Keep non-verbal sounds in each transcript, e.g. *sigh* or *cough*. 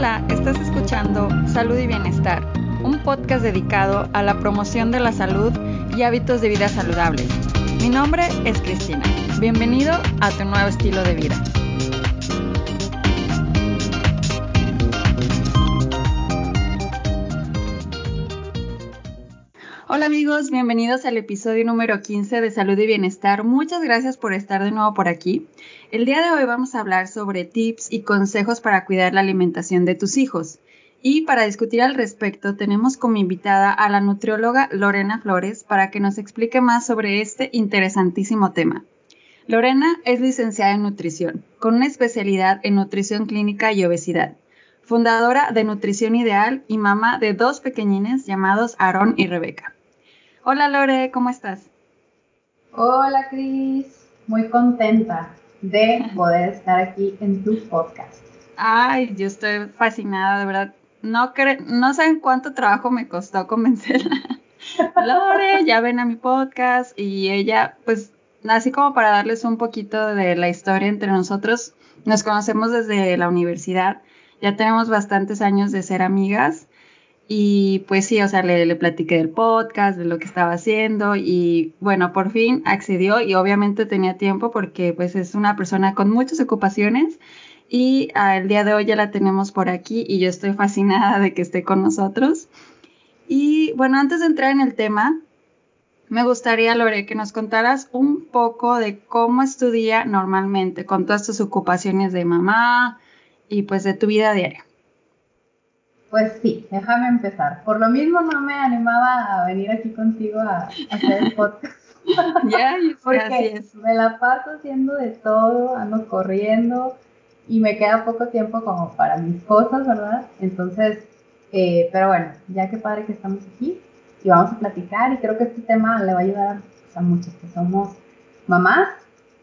Hola, estás escuchando Salud y Bienestar, un podcast dedicado a la promoción de la salud y hábitos de vida saludables. Mi nombre es Cristina. Bienvenido a tu nuevo estilo de vida. Hola amigos, bienvenidos al episodio número 15 de Salud y Bienestar. Muchas gracias por estar de nuevo por aquí. El día de hoy vamos a hablar sobre tips y consejos para cuidar la alimentación de tus hijos. Y para discutir al respecto tenemos como invitada a la nutrióloga Lorena Flores para que nos explique más sobre este interesantísimo tema. Lorena es licenciada en nutrición, con una especialidad en nutrición clínica y obesidad fundadora de Nutrición Ideal y mamá de dos pequeñines llamados Aaron y Rebeca. Hola Lore, ¿cómo estás? Hola Cris, muy contenta de poder estar aquí en tu podcast. Ay, yo estoy fascinada, de verdad. No, no saben cuánto trabajo me costó convencerla. *laughs* Lore, ya ven a mi podcast y ella, pues, así como para darles un poquito de la historia entre nosotros, nos conocemos desde la universidad, ya tenemos bastantes años de ser amigas y pues sí, o sea, le, le, platiqué del podcast, de lo que estaba haciendo y bueno, por fin accedió y obviamente tenía tiempo porque pues es una persona con muchas ocupaciones y al día de hoy ya la tenemos por aquí y yo estoy fascinada de que esté con nosotros. Y bueno, antes de entrar en el tema, me gustaría, Lore, que nos contaras un poco de cómo es tu día normalmente con todas tus ocupaciones de mamá y pues de tu vida diaria. Pues sí, déjame empezar. Por lo mismo no me animaba a venir aquí contigo a, hacer el podcast. *laughs* Ya, *laughs* porque así es. me la paso haciendo de todo, ando corriendo y me queda poco tiempo como para mis cosas, ¿verdad? Entonces, eh, pero bueno, ya que padre que estamos aquí y vamos a platicar y creo que este tema le va a ayudar a muchos que somos mamás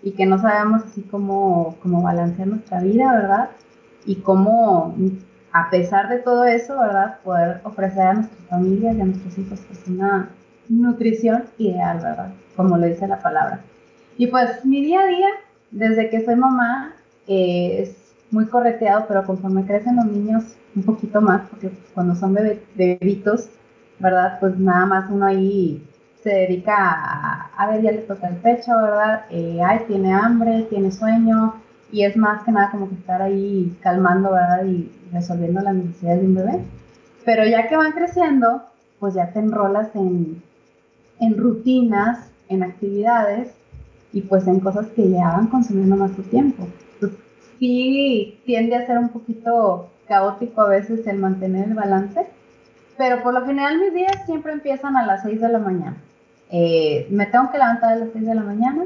y que no sabemos así cómo, cómo balancear nuestra vida, ¿verdad? Y cómo a pesar de todo eso, ¿verdad? Poder ofrecer a nuestras familias y a nuestros hijos pues, una nutrición ideal, ¿verdad? Como lo dice la palabra. Y pues mi día a día, desde que soy mamá, eh, es muy correteado, pero conforme crecen los niños un poquito más, porque cuando son bebitos, ¿verdad? Pues nada más uno ahí se dedica a, a ver, ya le toca el pecho, ¿verdad? Eh, ay, tiene hambre, tiene sueño, y es más que nada como que estar ahí calmando, ¿verdad? Y resolviendo las necesidades de un bebé. Pero ya que van creciendo, pues ya te enrolas en, en rutinas, en actividades y pues en cosas que ya van consumiendo más tu tiempo. Pues sí tiende a ser un poquito caótico a veces el mantener el balance, pero por lo general mis días siempre empiezan a las 6 de la mañana. Eh, me tengo que levantar a las 6 de la mañana,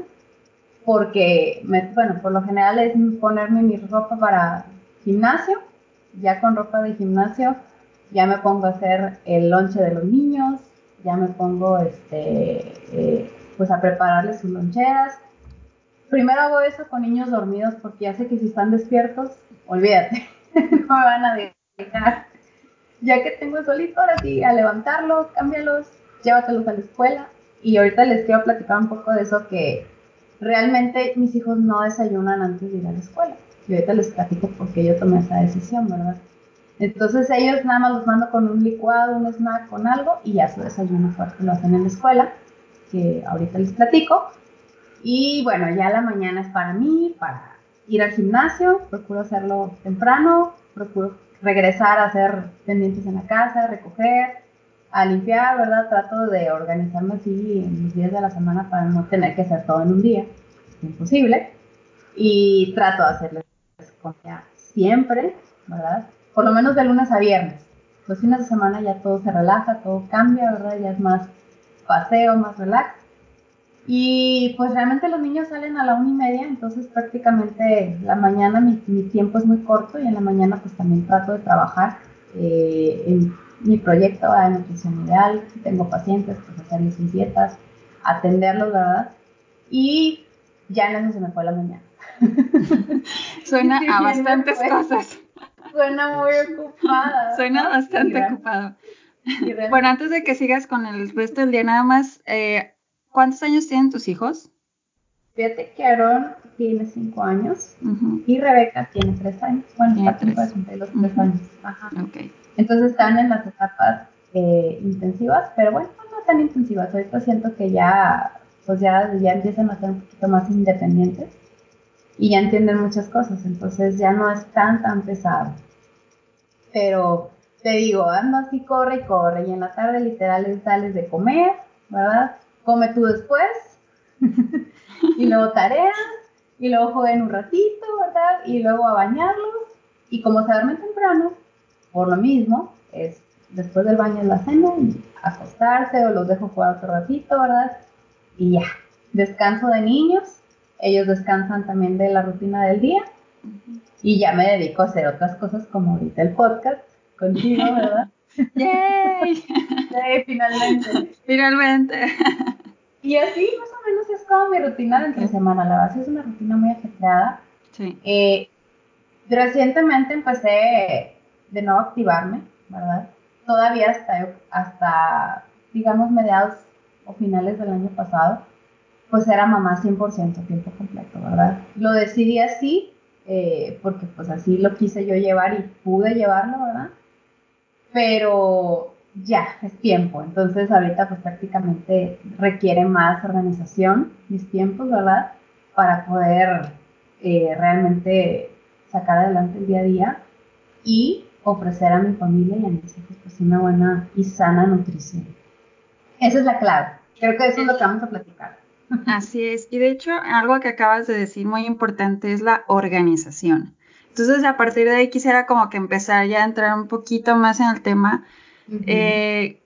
porque, bueno, por lo general es ponerme mi ropa para gimnasio, ya con ropa de gimnasio, ya me pongo a hacer el lonche de los niños, ya me pongo, este, eh, pues a prepararles sus loncheras. Primero hago eso con niños dormidos porque ya sé que si están despiertos, olvídate, *laughs* no me van a dejar. Ya que tengo solito, ahora sí, a levantarlos, cámbialos, llévatelos a la escuela. Y ahorita les quiero platicar un poco de eso que realmente mis hijos no desayunan antes de ir a la escuela. Y ahorita les platico por qué yo tomé esa decisión, ¿verdad? Entonces ellos nada más los mando con un licuado, un snack, con algo y ya su desayuno fuerte lo hacen en la escuela, que ahorita les platico. Y bueno, ya la mañana es para mí, para ir al gimnasio, procuro hacerlo temprano, procuro regresar a hacer pendientes en la casa, recoger, a limpiar, ¿verdad? Trato de organizarme así en los días de la semana para no tener que hacer todo en un día, es imposible. Y trato de hacerles comida siempre, ¿verdad? Por lo menos de lunes a viernes. Los fines de semana ya todo se relaja, todo cambia, ¿verdad? Ya es más paseo, más relax. Y pues realmente los niños salen a la una y media, entonces prácticamente la mañana mi, mi tiempo es muy corto y en la mañana pues también trato de trabajar eh, en mi proyecto de nutrición ideal, tengo pacientes, pues hacerles sus dietas, atenderlos, ¿verdad? Y ya en eso se me fue la mañana. *laughs* Suena a bastantes cosas. Suena muy ocupada. *laughs* Suena bastante ocupado. Bueno, antes de que sigas con el resto del día, nada más, eh, ¿cuántos años tienen tus hijos? Fíjate que Aaron tiene cinco años y Rebeca tiene tres años. Bueno, está a los tres años. Ajá. Okay. Entonces están en las etapas eh, intensivas, pero bueno, no tan intensivas. Ahorita siento que ya, pues ya, ya empiezan a ser un poquito más independientes y ya entienden muchas cosas, entonces ya no es tan, tan pesado. Pero te digo, ando así, corre y corre, y en la tarde literal sales de comer, ¿verdad? Come tú después, *laughs* y luego tareas, y luego jueguen un ratito, ¿verdad? Y luego a bañarlos, y como se duermen temprano, por lo mismo, es después del baño es la cena y acostarse o los dejo jugar otro ratito, ¿verdad? Y ya, descanso de niños, ellos descansan también de la rutina del día y ya me dedico a hacer otras cosas como ahorita el podcast contigo, ¿verdad? *laughs* ¡Yay! *laughs* ¡Yay! Finalmente. Finalmente. Y así más o menos es como mi rutina de entre semana. La base es una rutina muy ajetreada. Sí. Eh, recientemente empecé de a activarme, ¿verdad? Todavía hasta, hasta, digamos, mediados o finales del año pasado, pues era mamá 100% tiempo completo, ¿verdad? Lo decidí así, eh, porque pues así lo quise yo llevar y pude llevarlo, ¿verdad? Pero ya, es tiempo. Entonces ahorita pues prácticamente requiere más organización mis tiempos, ¿verdad? Para poder eh, realmente sacar adelante el día a día y ofrecer a mi familia y a mis hijos pues una buena y sana nutrición. Esa es la clave. Creo que eso es lo que vamos a platicar. Así es. Y de hecho, algo que acabas de decir muy importante es la organización. Entonces, a partir de ahí quisiera como que empezar ya a entrar un poquito más en el tema. Eh,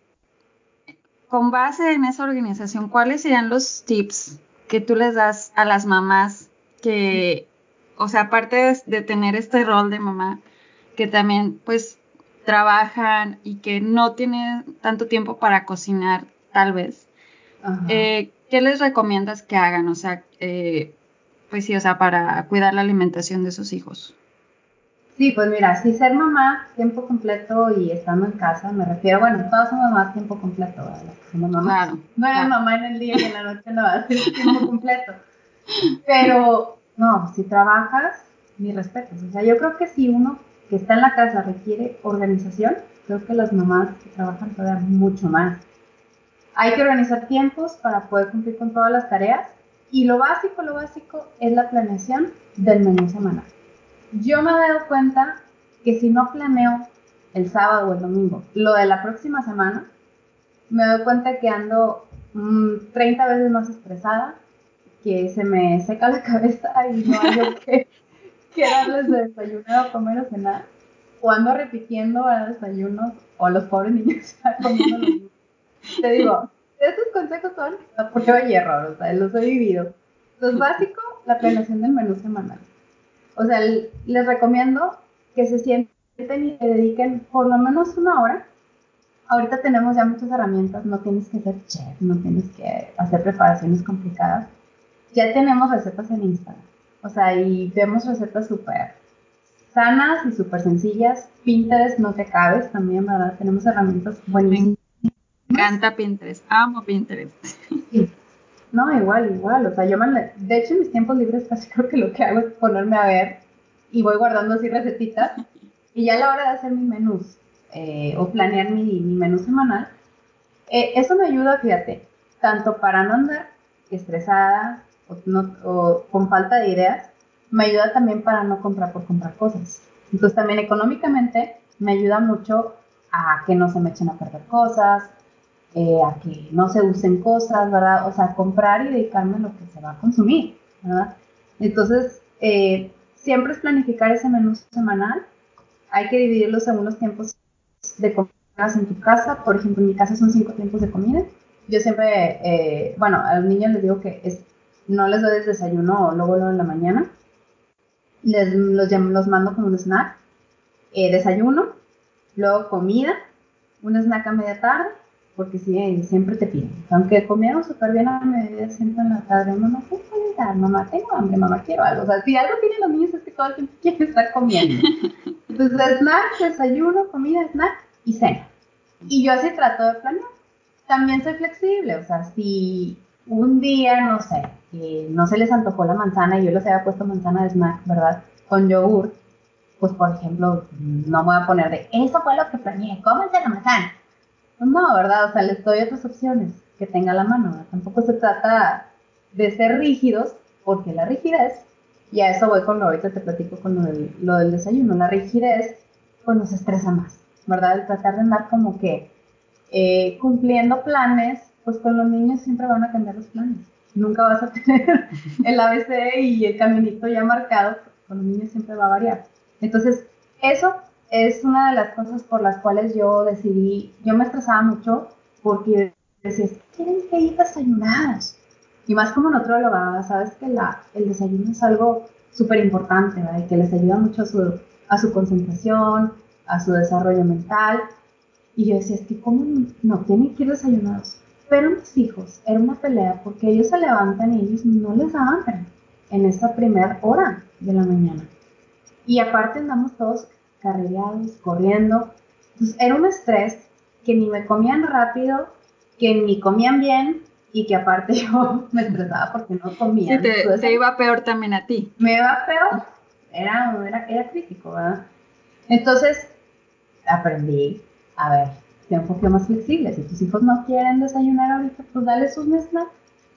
con base en esa organización, ¿cuáles serían los tips que tú les das a las mamás que, o sea, aparte de, tener este rol de mamá, que también pues trabajan y que no tienen tanto tiempo para cocinar, tal vez? Eh, ¿Qué les recomiendas que hagan? O sea, eh, pues sí, o sea, para cuidar la alimentación de sus hijos. Sí, pues mira, si ser mamá tiempo completo y estando en casa, me refiero, bueno, todas somos mamás tiempo completo, ¿verdad? somos mamás. Claro, no eres mamá en el día y en la noche no, vas a ser *laughs* tiempo completo. Pero, no, si trabajas, mi respeto. O sea, yo creo que si uno que está en la casa requiere organización, creo que las mamás que trabajan todavía mucho más. Hay que organizar tiempos para poder cumplir con todas las tareas y lo básico, lo básico es la planeación del menú semanal. Yo me he dado cuenta que si no planeo el sábado o el domingo lo de la próxima semana, me doy cuenta que ando 30 mm, veces más estresada, que se me seca la *laughs* cabeza y no hay *laughs* que, que darles de desayunar o comer o cenar. O ando repitiendo a desayunos o los pobres niños *laughs* comiendo los te digo, estos consejos son a prueba y error, o sea, los he vivido. Los básicos, la planeación del menú semanal. O sea, les recomiendo que se sienten y se dediquen por lo menos una hora. Ahorita tenemos ya muchas herramientas, no tienes que ser chef, no tienes que hacer preparaciones complicadas. Ya tenemos recetas en Instagram. O sea, y vemos recetas súper sanas y súper sencillas. Pinterest no te cabes también, ¿verdad? Tenemos herramientas buenísimas encanta Pinterest, amo Pinterest. No, igual, igual. O sea, yo me, de hecho en mis tiempos libres casi creo que lo que hago es ponerme a ver y voy guardando así recetitas y ya a la hora de hacer mis menús eh, o planear mi, mi menú semanal, eh, eso me ayuda, fíjate, tanto para no andar estresada o, no, o con falta de ideas, me ayuda también para no comprar por comprar cosas. Entonces también económicamente me ayuda mucho a que no se me echen a perder cosas, eh, a que no se usen cosas, ¿verdad? O sea, comprar y dedicarme a lo que se va a consumir, ¿verdad? Entonces, eh, siempre es planificar ese menú semanal. Hay que dividirlo según los tiempos de comida en tu casa. Por ejemplo, en mi casa son cinco tiempos de comida. Yo siempre, eh, bueno, a los niños les digo que es, no les doy el desayuno o luego lo de la mañana. Les, los, los mando con un snack. desayuno, luego comida, un snack a media tarde porque sí, siempre te piden. Aunque comieron súper bien a mediodía, siempre en la tarde, mamá, ¿qué puedes dar? Mamá, tengo hambre, mamá, quiero algo. O sea, si algo tienen los niños es que todo el tiempo *laughs* quieren estar comiendo. *laughs* Entonces, snack, desayuno, comida, snack y cena. Y yo así trato de planear. También soy flexible, o sea, si un día, no sé, no se les antojó la manzana y yo les había puesto manzana de snack, ¿verdad? Con yogur, pues por ejemplo, no me voy a poner de, eso fue lo que planeé, cómense la manzana. Pues no, ¿verdad? O sea, les doy otras opciones que tenga la mano. ¿verdad? Tampoco se trata de ser rígidos, porque la rigidez, y a eso voy con lo, ahorita te platico con lo del, lo del desayuno, la rigidez pues nos estresa más, ¿verdad? El tratar de andar como que eh, cumpliendo planes, pues con los niños siempre van a cambiar los planes. Nunca vas a *laughs* tener el ABC y el caminito ya marcado, con los niños siempre va a variar. Entonces, eso es una de las cosas por las cuales yo decidí, yo me estresaba mucho porque decía, tienen que ir desayunados. Y más como nutrióloga, sabes que el desayuno es algo súper importante, ¿verdad? Y que les ayuda mucho a su, concentración, a su desarrollo mental. Y yo decía, es que cómo no tienen que ir desayunados. Pero mis hijos, era una pelea porque ellos se levantan y ellos no les da hambre en esa primera hora de la mañana. Y aparte andamos todos carrereados, corriendo. Entonces era un estrés que ni me comían rápido, que ni comían bien y que aparte *laughs* yo me estresaba porque no comía. Sí, te, Entonces, te iba peor también a ti. me iba peor. Era, era, era crítico, ¿verdad? Entonces aprendí, a ver, sé un poquito más flexible. Si tus hijos no quieren desayunar ahorita, pues dale sus snacks.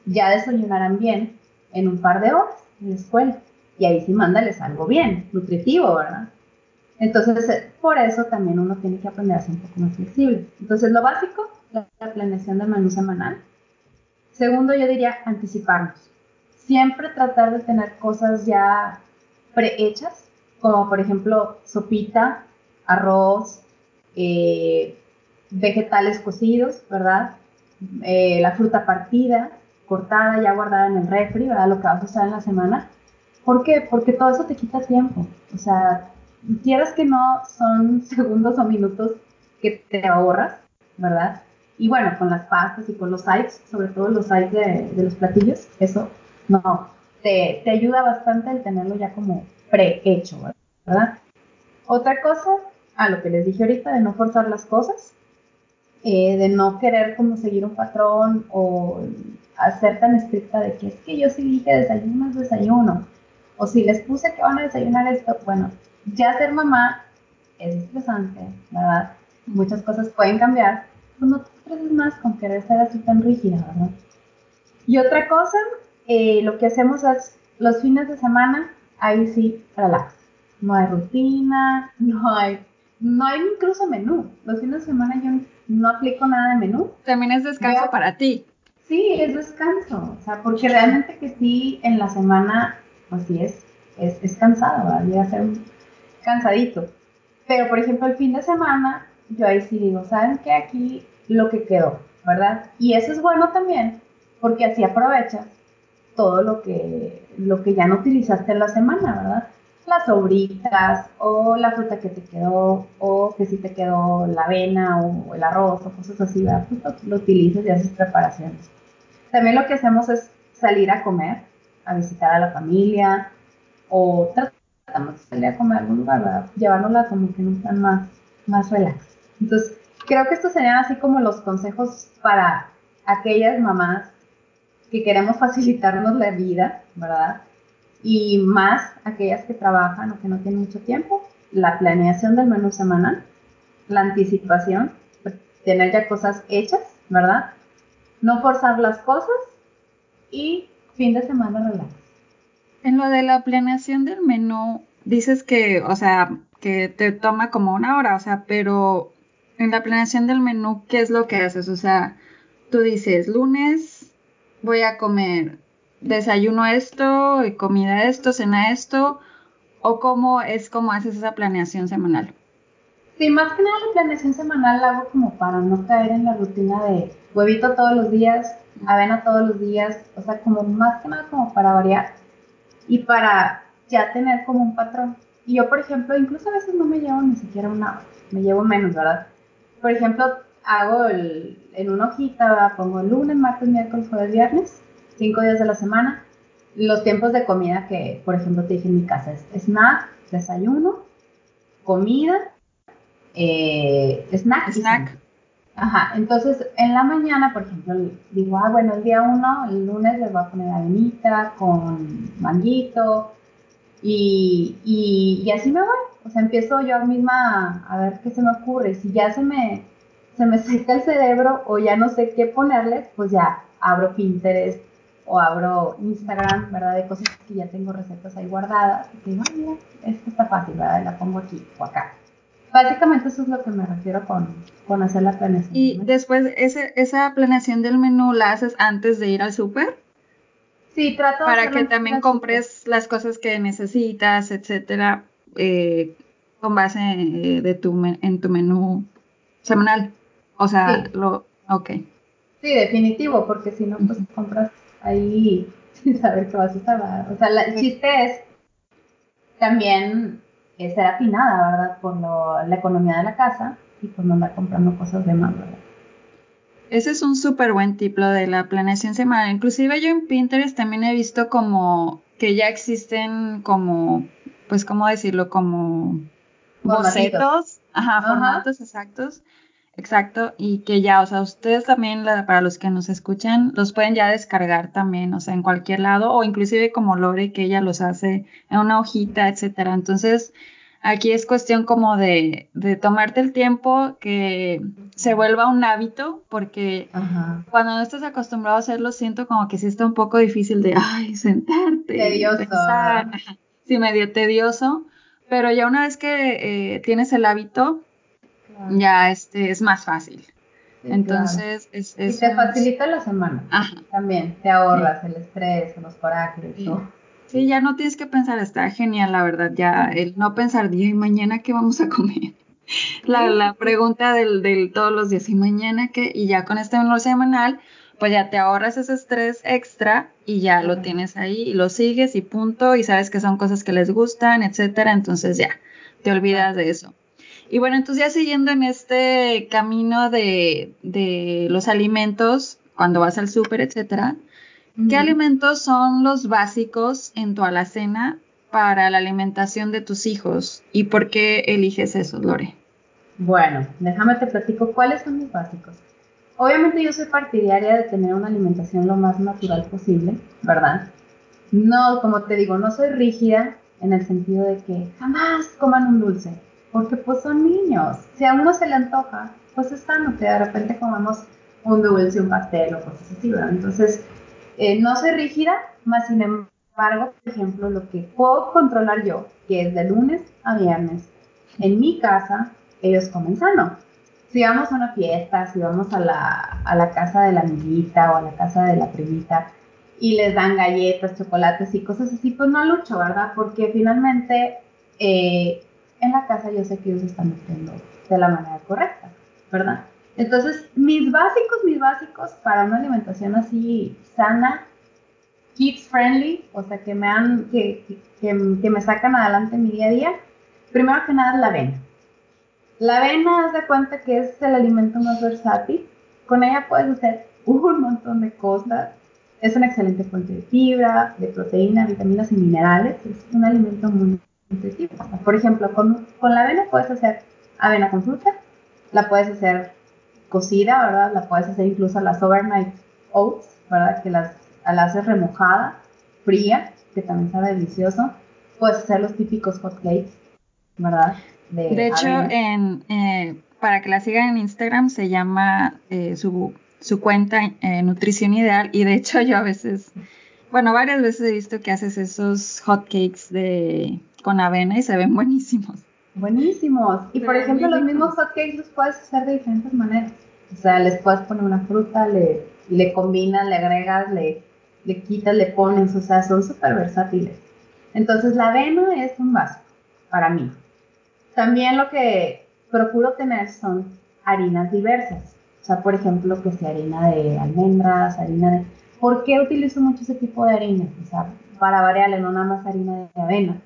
Ya desayunarán bien en un par de horas en la escuela. Y ahí sí mándales algo bien, nutritivo, ¿verdad? Entonces, eh, por eso también uno tiene que aprender a ser un poco más flexible. Entonces, lo básico, la planeación del menú semanal. Segundo, yo diría anticiparnos. Siempre tratar de tener cosas ya prehechas, como por ejemplo sopita, arroz, eh, vegetales cocidos, ¿verdad? Eh, la fruta partida, cortada, ya guardada en el refri, ¿verdad? Lo que vas a usar en la semana. ¿Por qué? Porque todo eso te quita tiempo. O sea, quieras que no, son *laughs* segundos o minutos que te ahorras, ¿verdad? Y bueno, con las pastas y con los sides, sobre todo los sides de, de los platillos, eso no, te, te, ayuda bastante el tenerlo ya como prehecho, ¿verdad? Otra cosa, a lo que les dije ahorita, de no forzar las cosas, eh, de no querer como seguir un patrón o hacer tan estricta de que es que yo sí dije desayuno es desayuno, o si les puse que van a desayunar esto, bueno, ya ser mamá es estresante, ¿verdad? Muchas cosas pueden cambiar, pues no te estreses más con querer ser así tan rígida, ¿verdad? Y otra cosa, eh, lo que hacemos es los fines de semana, ahí sí, relax. No hay rutina, *laughs* no hay, no hay incluso menú. Los fines de semana yo no aplico nada de menú. También es descanso Yo- para ti. Sí, es descanso. O sea, porque realmente que sí, en la semana, pues sí es, es, es cansado, ¿verdad? Llega a ser un cansadito. Pero, por ejemplo, el fin de semana, yo ahí sí digo, ¿saben qué? Aquí lo que quedó, ¿verdad? Y eso es bueno también, porque así aprovechas todo lo que, lo que ya no utilizaste en la semana, ¿verdad? Las sobritas o la fruta que te quedó o que si te quedó la avena o el arroz o cosas así, ¿verdad? Pues lo, lo utilizas y haces preparaciones. También lo que hacemos es salir a comer, a visitar a la familia o tratamos de salir a comer a algún lugar, ¿verdad? Llevándola como que en un plan más, más relax. Entonces, creo que estos serían así como los consejos para aquellas mamás que queremos facilitarnos la vida, ¿verdad? Y más aquellas que trabajan o que no tienen mucho tiempo, la planeación del menú semanal, la anticipación, pues, tener ya cosas hechas, ¿verdad? No forzar las cosas y fin de semana relax. En lo de la planeación del menú, dices que, o sea, que te toma como una hora, o sea, pero en la planeación del menú, ¿qué es lo que haces? O sea, tú dices, lunes voy a comer desayuno esto, comida esto, cena esto, o cómo es como haces esa planeación semanal. Sí, más que nada la planeación semanal la hago como para no caer en la rutina de huevito todos los días, avena todos los días, o sea, como más que nada como para variar y para ya tener como un patrón. Y yo, por ejemplo, incluso a veces no me llevo ni siquiera una me llevo menos, ¿verdad? Por ejemplo, hago el, en una hojita, ¿verdad? pongo lunes, martes, miércoles, jueves, viernes, cinco días de la semana, los tiempos de comida que, por ejemplo, te dije en mi casa es snack, desayuno, comida, eh, snack. Snack. Ajá, entonces en la mañana, por ejemplo, digo, ah, bueno, el día uno, el lunes les voy a poner avenita con manguito y, y, así me voy. O sea, empiezo yo misma a, ver qué se me ocurre. Si ya se me, se me seca el cerebro o ya no sé qué ponerles, pues ya abro Pinterest o abro Instagram, ¿verdad? De cosas que ya tengo recetas ahí guardadas. Y digo, mira, esto está fácil, ¿verdad? La pongo aquí o acá. Básicamente eso es lo que me refiero con, con hacer la planeación. ¿Y después ese, esa planeación del menú la haces antes de ir al súper? Sí, trato de Para que también compres las cosas que necesitas, etcétera, eh, con base eh, de tu, en tu menú semanal. O sea, lo... Ok. Sí, definitivo, porque si no, pues compras ahí *laughs* sin saber qué vas a usar. O sea, el chiste es también ser afinada, ¿verdad? Por la economía de la casa y por no andar comprando cosas de más, ¿verdad? Ese es un súper buen tip, lo de la planeación semanal. Inclusive yo en Pinterest también he visto como que ya existen como, pues, ¿cómo decirlo? Como bocetos, ajá, formatos exactos Exacto, y que ya, o sea, ustedes también, para los que nos escuchan, los pueden ya descargar también, o sea, en cualquier lado, o inclusive como Lore, que ella los hace en una hojita, etcétera. Entonces, aquí es cuestión como de, de tomarte el tiempo, que se vuelva un hábito, porque cuando no estás acostumbrado a hacerlo, siento como que sí está un poco difícil de, ay, sentarte. Tedioso. *laughs* Sí, medio tedioso, pero ya una vez que eh, tienes el hábito, ya este es más fácil. Entonces, es, Y te facilita la semana. También, te ahorras el estrés, los corajes, sí. ya no tienes que pensar, está genial, la verdad, ya el no pensar, día y mañana qué vamos a comer. *laughs* La, la pregunta del, del, todos los días, ¿y mañana qué? Y ya con este menú semanal, pues ya te ahorras ese estrés extra y ya lo tienes ahí y lo sigues y punto, y sabes que son cosas que les gustan, etcétera, entonces ya, te olvidas de eso. Y bueno, entonces ya siguiendo en este camino de, de los alimentos, cuando vas al súper, etcétera, ¿qué alimentos son los básicos en tu alacena para la alimentación de tus hijos? ¿Y por qué eliges eso, Lore? Bueno, déjame te platico cuáles son mis básicos. Obviamente yo soy partidaria de tener una alimentación lo más natural posible, ¿verdad? No, como te digo, no soy rígida en el sentido de que jamás coman un dulce porque pues son niños. Si a uno se le antoja, pues es sano que de repente comamos un dulce, un pastel o cosas así, ¿verdad? Entonces, eh, no soy rígida, más sin embargo, por ejemplo, lo que puedo controlar yo, que es de lunes a viernes, en mi casa, ellos comen sano. Si vamos a una fiesta, si vamos a la, a la casa de la amiguita o a la casa de la primita y les dan galletas, chocolates y cosas así, pues no lucho, ¿verdad? Porque finalmente eh, en la casa yo sé que ellos están nutriendo de la manera correcta, ¿verdad? Entonces, mis básicos, mis básicos para una alimentación así sana, kids friendly, o sea, que me, han, que, que, me sacan adelante mi día a día, primero que nada es la avena. La avena, haz de cuenta que es el alimento más versátil. Con ella puedes hacer un montón de cosas. Es una excelente fuente de fibra, de proteína, vitaminas y minerales. Es un alimento muy por ejemplo, con, la avena puedes hacer avena con fruta, la puedes hacer cocida, ¿verdad? La puedes hacer incluso las overnight oats, ¿verdad? Que las, haces remojada, fría, que también sabe delicioso. Puedes hacer los típicos hot cakes, ¿verdad? De, hecho, en, eh, para que la sigan en Instagram se llama eh, su, su, cuenta eh, Nutrición Ideal y de hecho yo a veces, bueno, varias veces he visto que haces esos hot cakes de con avena y se ven buenísimos. Buenísimos. Y por ejemplo, los mismos hotcakes los puedes hacer de diferentes maneras. O sea, les puedes poner una fruta, le, le combinas, le agregas, le, le quitas, le pones, o sea, son súper versátiles. Entonces, la avena es un básico para mí. También lo que procuro tener son harinas diversas. O sea, por ejemplo, que sea harina de almendras, harina de... ¿Por qué utilizo mucho ese tipo de harina? O sea, para variarle, no nada más harina de avena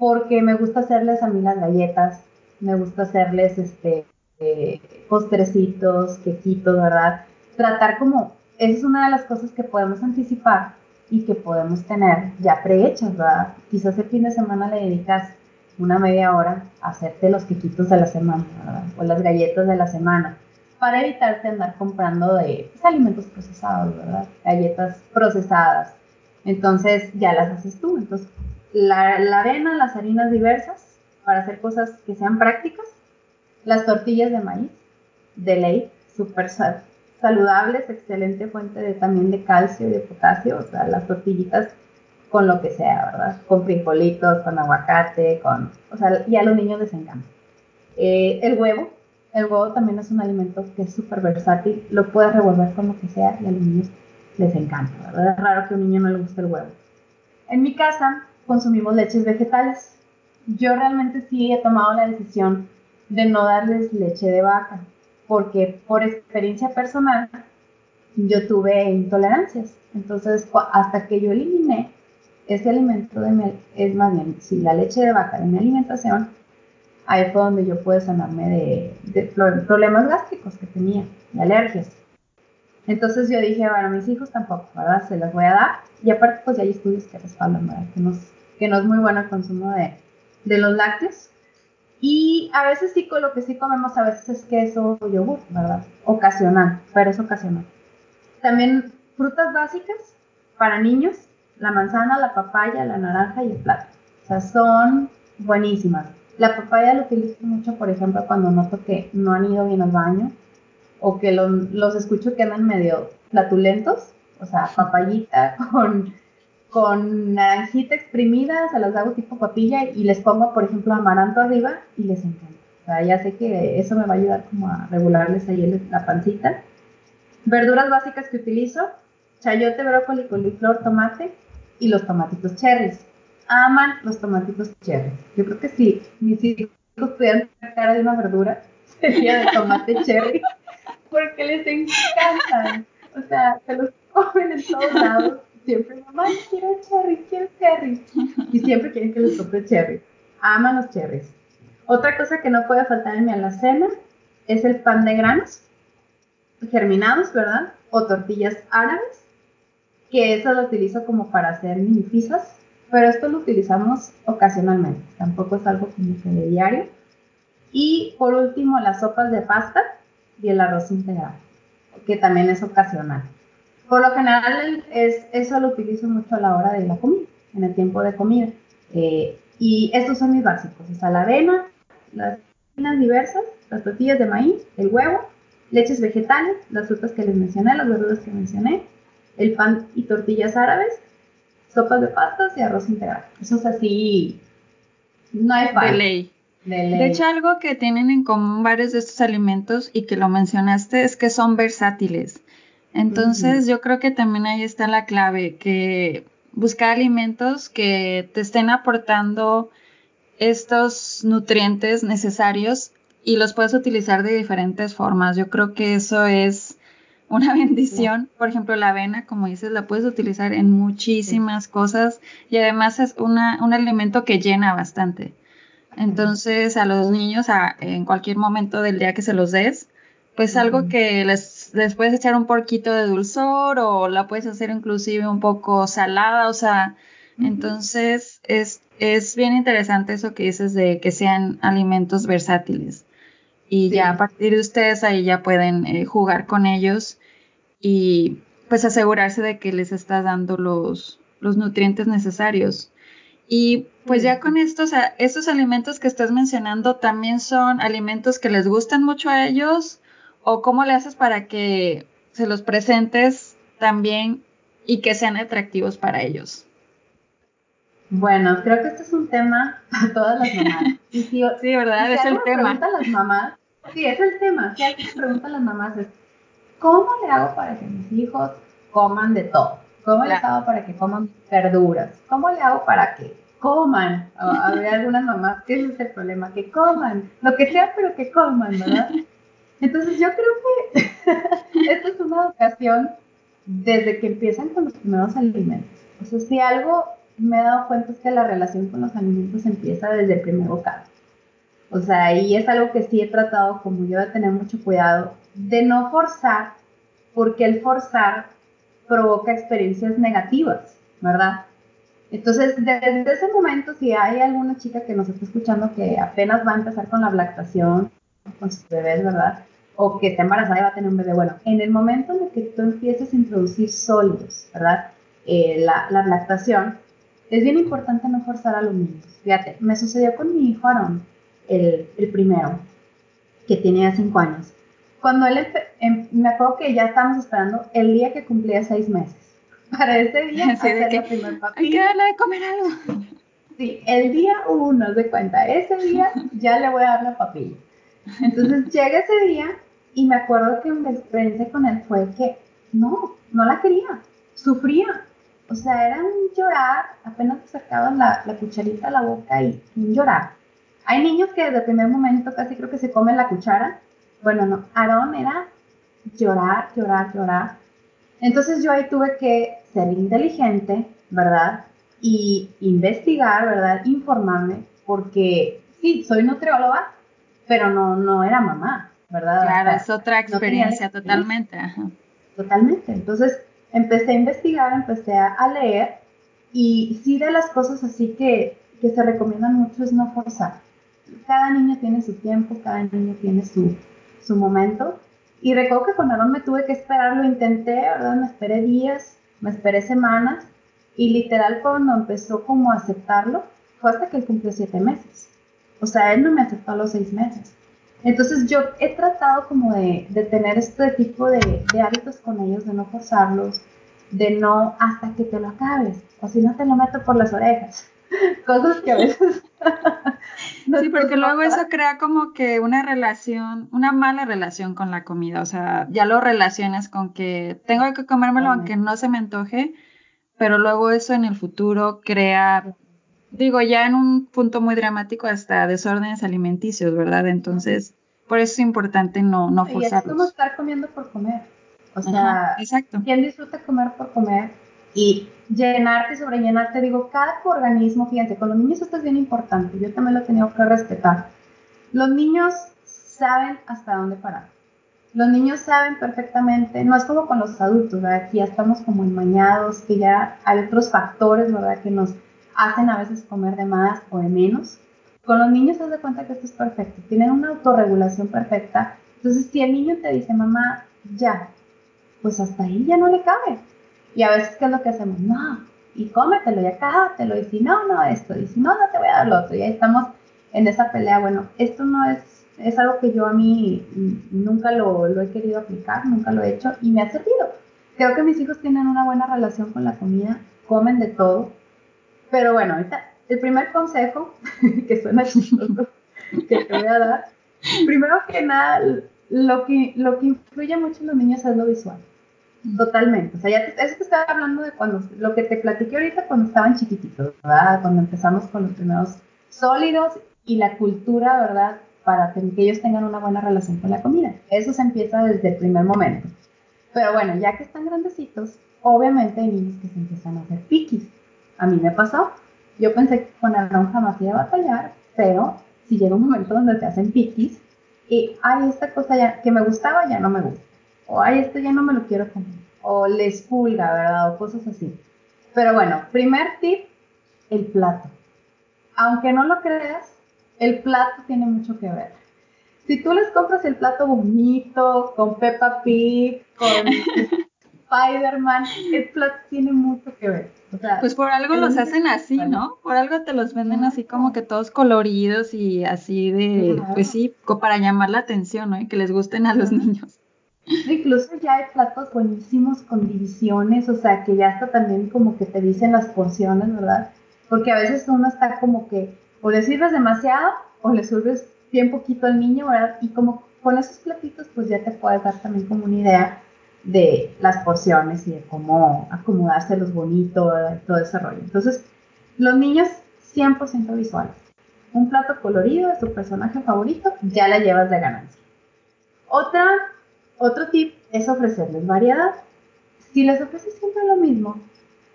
porque me gusta hacerles a mí las galletas, me gusta hacerles este eh, postrecitos, quequitos, ¿verdad? Tratar como, esa es una de las cosas que podemos anticipar y que podemos tener ya prehechas, ¿verdad? Quizás el fin de semana le dedicas una media hora a hacerte los quequitos de la semana, ¿verdad? O las galletas de la semana. para evitarte andar comprando de pues, alimentos procesados, ¿verdad? Galletas procesadas. Entonces ya las haces tú. Entonces la, la avena, las harinas diversas para hacer cosas que sean prácticas, las tortillas de maíz, de ley, súper saludables, excelente fuente de, también de calcio y de potasio, o sea, las tortillitas con lo que sea, ¿verdad? Con frijolitos, con aguacate, con, o sea, y a los niños les encanta. Eh, el huevo, el huevo también es un alimento que es súper versátil, lo puedes revolver con lo que sea y a los niños les encanta, ¿verdad? Es raro que a un niño no le guste el huevo. En mi casa consumimos leches vegetales. Yo realmente sí he tomado la decisión de no darles leche de vaca, porque por experiencia personal yo tuve intolerancias. Entonces, hasta que yo eliminé ese alimento de miel, es más bien, si la leche de vaca de mi alimentación, ahí fue donde yo pude sanarme de, problemas gástricos que tenía, de alergias. Entonces yo dije, bueno, mis hijos tampoco, ¿verdad? Se las voy a dar. Y aparte, pues ya hay estudios que respaldan, ¿verdad? Que no, que no es muy bueno el consumo de, de los lácteos. Y a veces sí, lo que sí comemos a veces es queso o yogur, ¿verdad? Ocasional, pero es ocasional. También frutas básicas para niños, la manzana, la papaya, la naranja y el plátano. O sea, son buenísimas. La papaya la utilizo mucho, por ejemplo, cuando noto que no han ido bien al baño o que los, los escucho que andan medio flatulentos. O sea, papayita *laughs* con con naranjita exprimida, se las hago tipo papilla y les pongo, por ejemplo, amaranto arriba y les encanta. O sea, ya sé que eso me va a ayudar como a regularles ahí la pancita. Verduras básicas que utilizo, chayote, brócoli, coliflor, tomate y los tomatitos cherries. Aman los tomatitos cherries. Yo creo que si mis hijos pudieran cara de una verdura, *laughs* sería de tomate cherry, porque les encantan. O sea, se los comen en todos lados siempre, mamá, quiero cherry, quiero cherry. Y siempre quieren que les compre cherry. Aman los cherries. Otra cosa que no puede faltar en mi alacena es el pan de granos germinados, ¿verdad? O tortillas árabes, que eso lo utilizo como para hacer mini pizzas, pero esto lo utilizamos ocasionalmente, tampoco es algo como que de diario. Y por último, las sopas de pasta y el arroz integral, que también es ocasional. Por lo general, es, eso lo utilizo mucho a la hora de la comida, en el tiempo de comida. Eh, y estos son mis básicos, o sea, la avena, las harinas diversas, las tortillas de maíz, el huevo, leches vegetales, las frutas que les mencioné, las verduras que mencioné, el pan y tortillas árabes, sopas de pastas y arroz integral. Eso es así, no hay De ley. de ley. De hecho, algo que tienen en común varios de estos alimentos y que lo mencionaste es que son versátiles. Entonces yo creo que también ahí está la clave, que buscar alimentos que te estén aportando estos nutrientes necesarios y los puedes utilizar de diferentes formas. Yo creo que eso es una *laughs* bendición. Por ejemplo, la avena, como dices, la puedes utilizar en muchísimas cosas y además es una, un alimento que llena bastante. Entonces, a los niños, en cualquier momento del día que se los des, pues algo que les, les puedes echar un poquito de dulzor o la puedes hacer inclusive un poco salada, o sea, entonces es, es bien interesante eso que dices de que sean alimentos versátiles. Y ya a partir de ustedes ahí ya pueden eh, jugar con ellos y pues asegurarse de que les estás dando los, los nutrientes necesarios. Y pues ya con estos, estos alimentos que estás mencionando también son alimentos que les gustan mucho a ellos ¿O cómo le haces para que se los presentes también y que sean atractivos para ellos? Bueno, creo que este es un tema para todas las mamás. *laughs* sí, ¿verdad? es el tema. Preguntan las mamás, sí, es el tema. Si alguien pregunta las mamás es, ¿cómo le hago para que mis hijos coman de todo? ¿Cómo le hago para que coman verduras? ¿Cómo le hago para que coman? A ver, algunas mamás, ¿qué es el problema? Que coman, lo que sea, pero que coman, ¿verdad? *laughs* Entonces yo creo que *laughs* esta es una ocasión desde que empiezan con los primeros alimentos. O sea, si algo me he dado cuenta es que la relación con los alimentos empieza desde el primer bocado. O sea, y es algo que sí he tratado como yo de tener mucho cuidado, de no forzar, porque el forzar provoca experiencias negativas, ¿verdad? Entonces, desde ese momento, si hay alguna chica que nos está escuchando que apenas va a empezar con la lactación, con sus bebés, ¿verdad? O que está embarazada y va a tener un bebé. Bueno, en el momento en el que tú empieces a introducir sólidos, ¿verdad? Eh, la, la, lactación, es bien importante no forzar a los niños. Fíjate, me sucedió con mi hijo Aaron, el, el primero, que tenía cinco años. Cuando él, em, me acuerdo que ya estábamos esperando el día que cumplía seis meses. *laughs* Para ese día, hacer que, la primer Hay que darle de comer algo. Sí, el día uno, de cuenta, ese día ya le voy a dar la papilla. Entonces llega ese día y me acuerdo que mi experiencia con él fue que no, no la quería, sufría. O sea, era un llorar, apenas te sacaban la, la cucharita a la boca y un llorar. Hay niños que desde el primer momento casi creo que se comen la cuchara. Bueno, no, Aarón era llorar, llorar, llorar. Entonces yo ahí tuve que ser inteligente, ¿verdad? Y investigar, ¿verdad? Informarme, porque sí, soy nutrióloga, pero no, no era mamá, ¿verdad? Claro, es otra experiencia totalmente. Totalmente. Entonces empecé a investigar, empecé a, leer y sí de las cosas así que, que se recomiendan mucho es no forzar. Cada niño tiene su tiempo, cada niño tiene su, su momento. Y recuerdo que con Aaron me tuve que esperar, lo intenté, ¿verdad? Me esperé días, me esperé semanas y literal cuando empezó como a aceptarlo fue hasta que él cumplió siete meses. O sea, él no me aceptó a los seis meses. Entonces yo he tratado como de, de tener este tipo de, de, hábitos con ellos, de no forzarlos, de no hasta que te lo acabes, o si no te lo meto por las orejas. *laughs* Cosas que a veces... *laughs* sí, porque luego eso crea como que una relación, una mala relación con la comida, o sea, ya lo relacionas con que tengo que comérmelo aunque no se me antoje, pero luego eso en el futuro crea digo, ya en un punto muy dramático hasta desórdenes alimenticios, ¿verdad? Entonces, por eso es importante no, no forzarlos. Y es como estar comiendo por comer. O sea, exacto. ¿quién disfruta comer por comer? Y llenarte, sobrellenarte, digo, cada organismo, fíjense, con los niños esto es bien importante, yo también lo he tenido que respetar. Los niños saben hasta dónde parar. Los niños saben perfectamente, no es como con los adultos, ¿verdad? Aquí ya estamos como enmañados, que ya hay otros factores, ¿verdad? Que nos hacen a veces comer de más o de menos. Con los niños se de cuenta que esto es perfecto, tienen una autorregulación perfecta. Entonces, si el niño te dice, mamá, ya, pues hasta ahí ya no le cabe. Y a veces, ¿qué es lo que hacemos? No, y cómetelo, ya cágatelo, y si no, no esto, y si no, no te voy a dar lo otro. Y ahí estamos en esa pelea. Bueno, esto no es, es algo que yo a mí nunca lo, lo he querido aplicar, nunca lo he hecho, y me ha servido. Creo que mis hijos tienen una buena relación con la comida, comen de todo, pero bueno, ahorita el primer consejo, *laughs* que suena chistoso, que te voy a dar, primero que nada, lo que, lo que influye mucho en los niños es lo visual. Totalmente. O sea, ya te, eso te estaba hablando de cuando, lo que te platiqué ahorita cuando estaban chiquititos, ¿verdad? Cuando empezamos con los primeros sólidos y la cultura, ¿verdad? Para que ellos tengan una buena relación con la comida. Eso se empieza desde el primer momento. Pero bueno, ya que están grandecitos, obviamente hay niños que se empiezan a hacer piquis. A mí me pasó. Yo pensé que con Aaron jamás iba a batallar, pero si llega un momento donde te hacen piquis y, ay, esta cosa ya que me gustaba ya no me gusta. O, ay, esto ya no me lo quiero comer. O les pulga, ¿verdad? O cosas así. Pero bueno, primer tip, el plato. Aunque no lo creas, el plato tiene mucho que ver. Si tú les compras el plato bonito, con Peppa Pig, con *laughs* Spider-Man, el plato tiene mucho que ver pues por algo los hacen así, ¿no? Por algo te los venden así como que todos coloridos y así de, pues sí, para llamar la atención, ¿no? Y que les gusten a los niños. Incluso ya hay platos buenísimos con divisiones, o sea, que ya está también como que te dicen las porciones, ¿verdad? Porque a veces uno está como que o le sirves demasiado o le sirves bien poquito al niño, ¿verdad? Y como con esos platitos pues ya te puedes dar también como una idea de las porciones y de cómo acomodárselos bonito, todo ese rollo. Entonces, los niños 100% visuales. Un plato colorido de su personaje favorito, ya la llevas de ganancia. Otra, otro tip es ofrecerles variedad. Si les ofreces siempre lo mismo,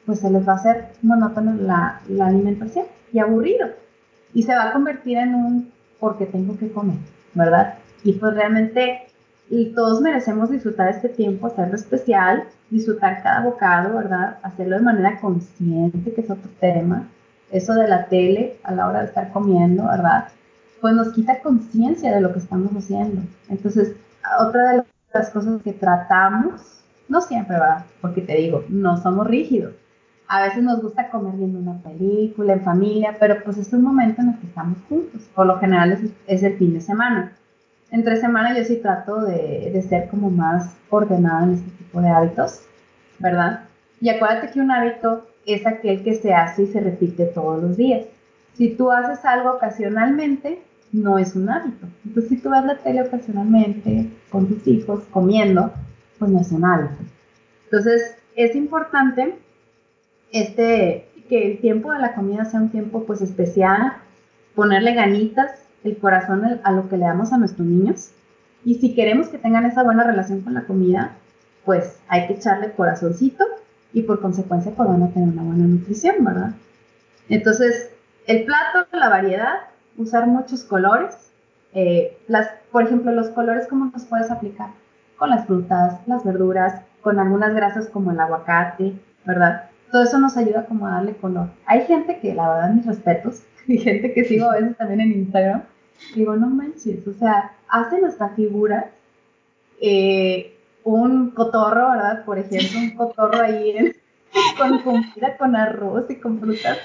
pues se les va a hacer monótono la, la alimentación y aburrido. Y se va a convertir en un porque tengo que comer, ¿verdad? Y pues realmente y todos merecemos disfrutar este tiempo, hacerlo especial, disfrutar cada bocado, ¿verdad? Hacerlo de manera consciente, que es otro tema. Eso de la tele a la hora de estar comiendo, ¿verdad? Pues nos quita conciencia de lo que estamos haciendo. Entonces, otra de las cosas que tratamos, no siempre, ¿verdad? Porque te digo, no somos rígidos. A veces nos gusta comer viendo una película en familia, pero pues es un momento en el que estamos juntos. Por lo general es, es el fin de semana. Entre semana yo sí trato de, ser como más ordenada en este tipo de hábitos, ¿verdad? Y acuérdate que un hábito es aquel que se hace y se repite todos los días. Si tú haces algo ocasionalmente, no es un hábito. Entonces, si tú ves la tele ocasionalmente con tus hijos comiendo, pues no es un hábito. Entonces, es importante este, que el tiempo de la comida sea un tiempo pues especial, ponerle ganitas, el corazón a lo que le damos a nuestros niños. Y si queremos que tengan esa buena relación con la comida, pues hay que echarle corazoncito y por consecuencia pues van a tener una buena nutrición, ¿verdad? Entonces, el plato, la variedad, usar muchos colores. Eh, las, por ejemplo, los colores, ¿cómo los puedes aplicar? Con las frutas, las verduras, con algunas grasas como el aguacate, ¿verdad? Todo eso nos ayuda como a darle color. Hay gente que, la verdad, mis respetos, *laughs* y gente que sigo a veces también en Instagram, digo, no manches, o sea, hacen hasta figuras, eh, un cotorro, ¿verdad? Por ejemplo, un cotorro ahí *laughs* con comida, con arroz y con frutas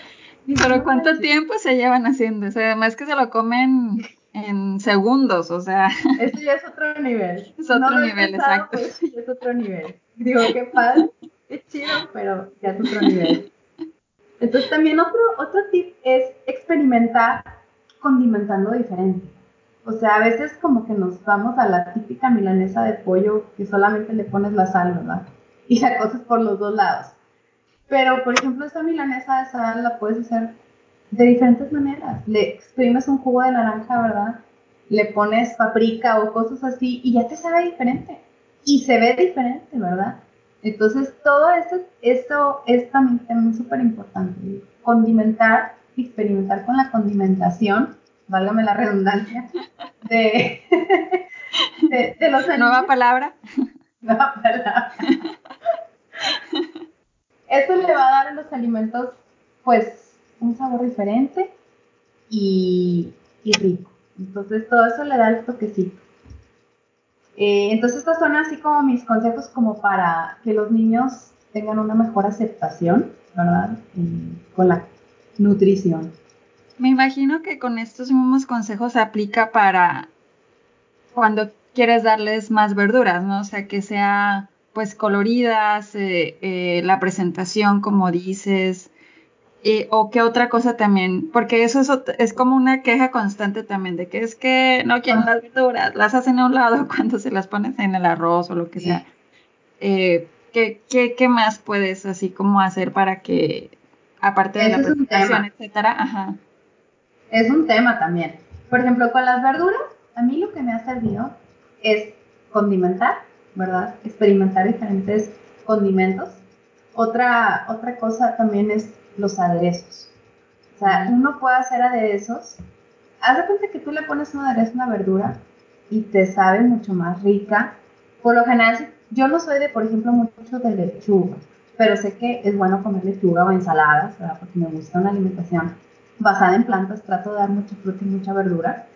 pero ¿cuánto tiempo se llevan haciendo? O sea, además que se lo comen en segundos, o sea. Eso ya es otro nivel. *laughs* Es otro nivel, exacto. Eso ya es otro nivel. Digo, qué padre, qué chido, pero ya es otro nivel. Entonces también otro, otro tip es experimentar condimentando diferente. O sea, a veces como que nos vamos a la típica milanesa de pollo que solamente le pones la sal, ¿verdad? Y la cosas por los dos lados. Pero, por ejemplo, esta milanesa de sal la puedes hacer de diferentes maneras. Le exprimes un jugo de naranja, ¿verdad? Le pones paprika o cosas así y ya te sabe diferente. Y se ve diferente, ¿verdad? Entonces, todo eso, eso es también súper importante. Condimentar, experimentar con la condimentación, válgame la redundancia, de, de, de los Nueva palabra. Nueva palabra. Eso le va a dar a los alimentos, pues, un sabor diferente y, rico. Entonces, todo eso le da el toquecito. Eh, entonces, estos son así como mis consejos como para que los niños tengan una mejor aceptación, ¿verdad? con la nutrición. Me imagino que con estos mismos consejos se aplica para cuando quieres darles más verduras, ¿no? O sea, que sea pues coloridas, eh, eh, la presentación, como dices, eh, o qué otra cosa también, porque eso es, es, como una queja constante también de que es que no quieren las verduras, las hacen a un lado *laughs* cuando se las pones en el arroz o lo que sea. ¿qué, qué, qué, más puedes así como hacer para que, aparte de la presentación, etcétera, ajá. Es un tema también. Por ejemplo, con las verduras, a mí lo que me ha servido es condimentar ¿verdad? Experimentar diferentes condimentos. Otra, otra cosa también es los aderezos. O sea, uno puede hacer aderezos. Haz de cuenta que tú le pones un aderezo a una verdura y te sabe mucho más rica. Por lo general, yo no soy de, por ejemplo, mucho de lechuga, pero sé que es bueno comer lechuga o ensaladas, ¿verdad? Porque me gusta una alimentación basada en plantas. Trato de dar mucha fruta y mucha verdura.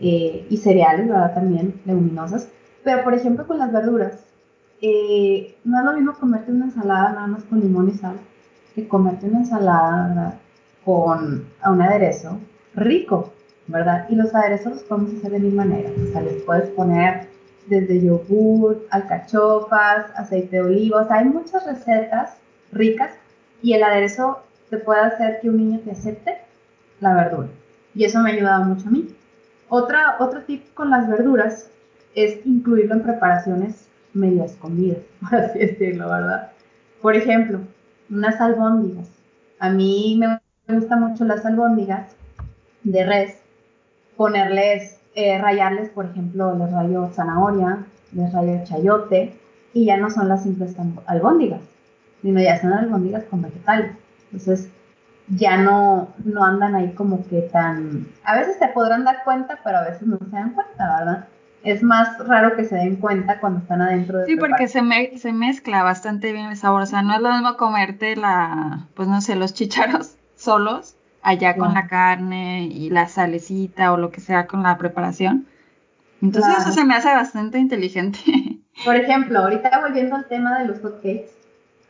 Eh, y cereales, ¿verdad? También leguminosas. Pero, por ejemplo, con las verduras, eh, no es lo mismo comerte una ensalada nada más con limón y sal que comerte una ensalada, ¿verdad? Con un aderezo rico, ¿verdad? Y los aderezos los podemos hacer de mil maneras. O sea, les puedes poner desde yogur, alcachofas, aceite de oliva. Hay muchas recetas ricas y el aderezo te puede hacer que un niño te acepte la verdura. Y eso me ha ayudado mucho a mí. Otra, otro tip con las verduras es incluirlo en preparaciones medio escondidas, *laughs* por así decirlo, ¿verdad? Por ejemplo, unas albóndigas. A mí me gustan mucho las albóndigas de res, ponerles, eh, rayarles, por ejemplo, les rayo zanahoria, les rayo chayote, y ya no son las simples albóndigas, sino ya son albóndigas con vegetales. Entonces, ya no, no andan ahí como que tan... A veces se podrán dar cuenta, pero a veces no se dan cuenta, ¿verdad? es más raro que se den cuenta cuando están adentro de Sí, porque se, me, se mezcla bastante bien el sabor. O sea, no es lo mismo comerte la, pues no sé, los chícharos *laughs* solos, allá con la carne y la salecita o lo que sea con la preparación, Entonces eso se me hace bastante inteligente. *laughs* Por ejemplo, ahorita volviendo al tema de los hotcakes,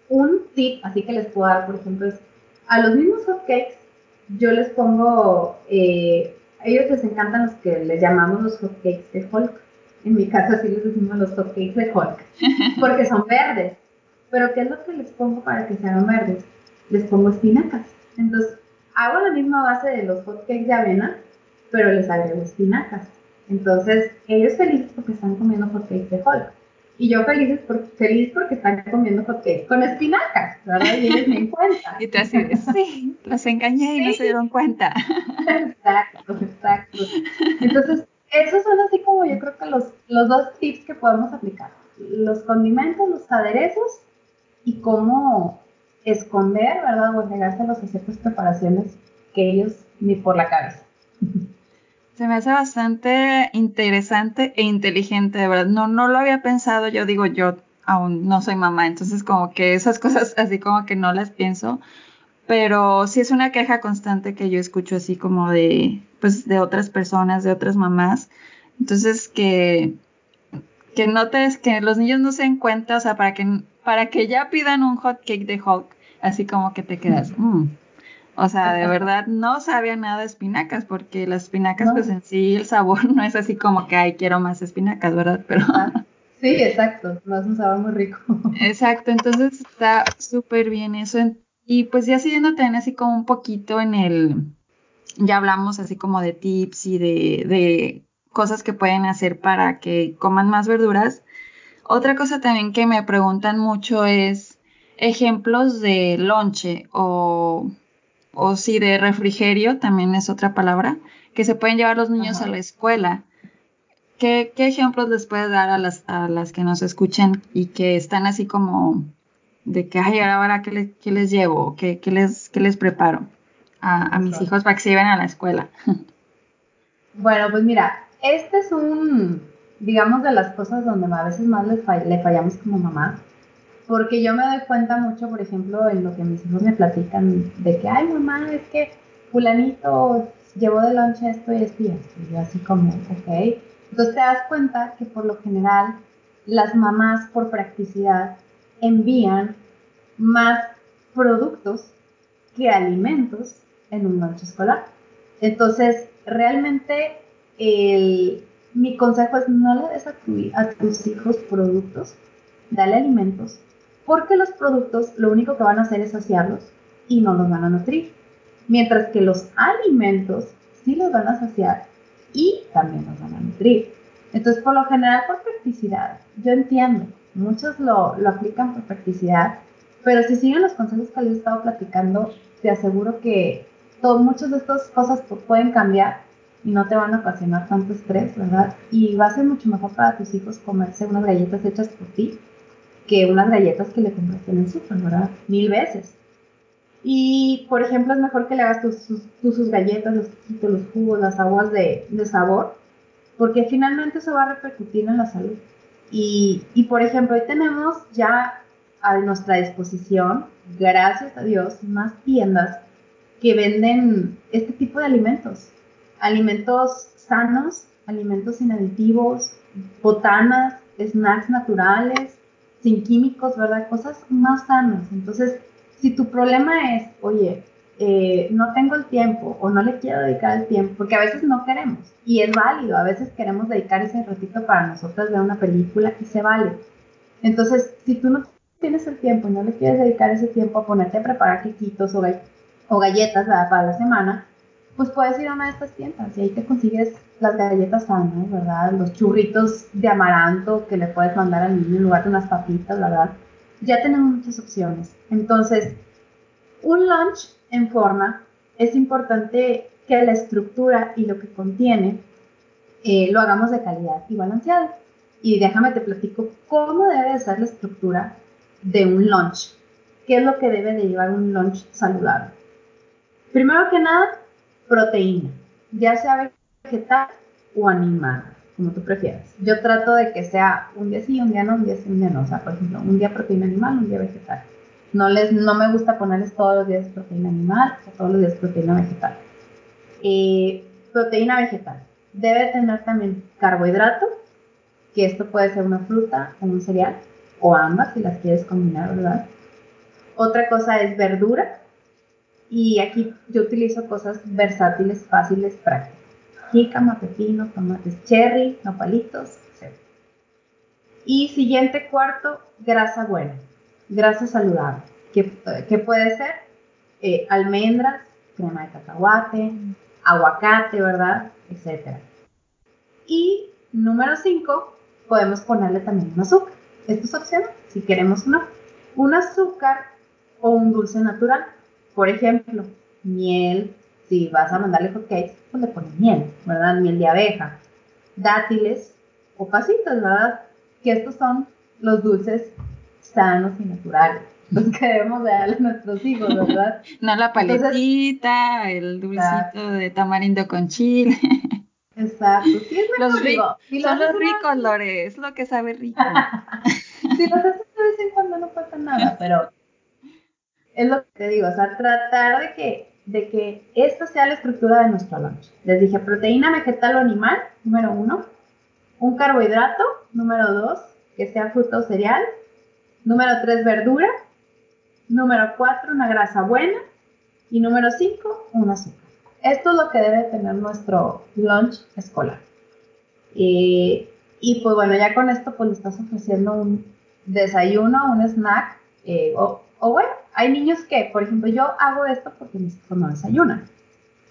un tip, así que les puedo dar, por ejemplo, es a los mismos hotcakes, yo les pongo, eh, a ellos les encantan los que les llamamos los hotcakes de Hulk. En mi casa sí les decimos los hotcakes de Hulk, *laughs* porque son verdes. Pero ¿qué es lo que les pongo para que sean verdes? Les pongo espinacas. Entonces, hago la misma base de los hotcakes de avena, pero les agrego espinacas. Entonces, ellos felices porque están comiendo hotcakes de Hulk. Y yo feliz, feliz porque están comiendo hotcakes con espinacas, ¿verdad? Y ellos me encuentran. *laughs* Y te así, sí, los engañé y no se dieron cuenta. *laughs* Exacto, exacto. Entonces, esos son así como yo creo que los, los dos tips que podemos aplicar. Los condimentos, los aderezos y cómo esconder, ¿verdad? O negárselos a ciertas preparaciones que ellos ni por la cabeza. Se me hace bastante interesante e inteligente, de verdad. No, no lo había pensado. Yo digo, yo aún no soy mamá, entonces como que esas cosas *laughs* así como que no las pienso. Pero sí es una queja constante que yo escucho así como de, pues, de otras personas, de otras mamás. Entonces que, que notes que los niños no se den cuenta, o sea, para que, para que ya pidan un hot cake de Hulk, así como que te quedas, mm, o sea, de verdad no sabía nada de espinacas, porque las espinacas, pues en sí, el sabor *laughs* no es así como que, ay, quiero más espinacas, ¿verdad? Pero... Ah, sí, exacto, no es un sabor muy rico. *laughs* Exacto, entonces está súper bien eso. Y pues ya siguiendo también así como un poquito en el, ya hablamos así como de tips y de, de cosas que pueden hacer para que coman más verduras. Otra cosa también que me preguntan mucho es ejemplos de lonche o o si de refrigerio, también es otra palabra, que se pueden llevar los niños a la escuela. ¿Qué, ¿Qué, ejemplos les puedes dar a las, a las que nos escuchan y que están así como de que, ay, ahora qué, les, qué les llevo, qué, qué, les, qué les preparo a, a mis hijos para que se lleven a la escuela? *laughs* Bueno, pues mira, este es un, digamos, de las cosas donde a veces más le, fallamos como mamá, porque yo me doy cuenta mucho, por ejemplo, en lo que mis hijos me platican de que, ay, mamá, es que fulanito llevó de lonche esto y esto y esto. Y yo así como, ok. Entonces te das cuenta que por lo general las mamás por practicidad envían más productos que alimentos en un lonche escolar. Entonces, realmente el, mi consejo es no le des a, tus hijos productos, dale alimentos, porque los productos lo único que van a hacer es saciarlos y no los van a nutrir. Mientras que los alimentos sí los van a saciar y también los van a nutrir. Entonces, por lo general, por practicidad, yo entiendo, muchos lo, lo aplican por practicidad, pero si siguen los consejos que les he estado platicando, te aseguro que todo, muchas de estas cosas pueden cambiar no te van a ocasionar tanto estrés, ¿verdad? Y va a ser mucho mejor para tus hijos comerse unas galletas hechas por ti que unas galletas que le compraste en el súper, ¿verdad? Mil veces. Y, por ejemplo, es mejor que le hagas tus, sus, galletas, los los jugos, las aguas de, de, sabor, porque finalmente eso va a repercutir en la salud. Y, y, por ejemplo, hoy tenemos ya a nuestra disposición, gracias a Dios, más tiendas que venden este tipo de alimentos. Alimentos sanos, alimentos sin aditivos, botanas, snacks naturales, sin químicos, ¿verdad? Cosas más sanas. Entonces, si tu problema es, oye, eh, no tengo el tiempo o no le quiero dedicar el tiempo, porque a veces no queremos, y es válido, a veces queremos dedicar ese ratito para nosotros ver una película y se vale. Entonces, si tú no tienes el tiempo y no le quieres dedicar ese tiempo a ponerte a preparar quequitos o, o galletas para la semana, pues puedes ir a una de estas tiendas y ahí te consigues las galletas sanas, ¿verdad? Los churritos de amaranto que le puedes mandar al niño en lugar de unas papitas, ¿verdad? Ya tenemos muchas opciones. Entonces, un lunch en forma es importante que la estructura y lo que contiene eh, lo hagamos de calidad y balanceado. Y déjame te platico cómo debe de ser la estructura de un lunch. ¿Qué es lo que debe de llevar un lunch saludable? Primero que nada, proteína, ya sea vegetal o animal, como tú prefieras. Yo trato de que sea un día sí, un día no, un día sí, un día no. O sea, por ejemplo, un día proteína animal, un día vegetal. No, les, no me gusta ponerles todos los días proteína animal o todos los días proteína vegetal. Eh, proteína vegetal. debe tener también carbohidrato, que esto puede ser una fruta o un cereal, o ambas si las quieres combinar, ¿verdad? Otra cosa es verdura, y aquí yo utilizo cosas versátiles, fáciles, prácticas. Jícama, pepino, tomates cherry, nopalitos, etc. Y siguiente cuarto, grasa buena, grasa saludable. ¿Qué, puede ser? Eh, almendras, crema de cacahuate, aguacate, ¿verdad? Etcétera. Y número 5, podemos ponerle también un azúcar. Esto es opcional, si queremos. Un azúcar o un dulce natural. Por ejemplo, miel, si vas a mandarle hotcakes, pues le pones miel, ¿verdad? Miel de abeja, dátiles o pasitas, ¿verdad? Que estos son los dulces sanos y naturales, *laughs* los que debemos darle a nuestros hijos, ¿verdad? *laughs* no la paletita, el dulcito de tamarindo con chile. *laughs* Exacto, sí es mejor, los ricos, son los ricos, Lore, es lo que sabe rico. si los haces de vez en cuando no pasa nada, pero es lo que te digo, o sea, tratar de que, de que esta sea la estructura de nuestro lunch. Les dije, proteína vegetal o animal, número uno. Un carbohidrato, número dos, que sea fruta o cereal. Número tres, verdura. Número cuatro, una grasa buena. Y número cinco, un azúcar. Esto es lo que debe tener nuestro lunch escolar. y pues bueno, ya con esto pues le estás ofreciendo un desayuno, un snack eh, o, o bueno, hay niños que, por ejemplo, yo hago esto porque mis hijos no desayunan.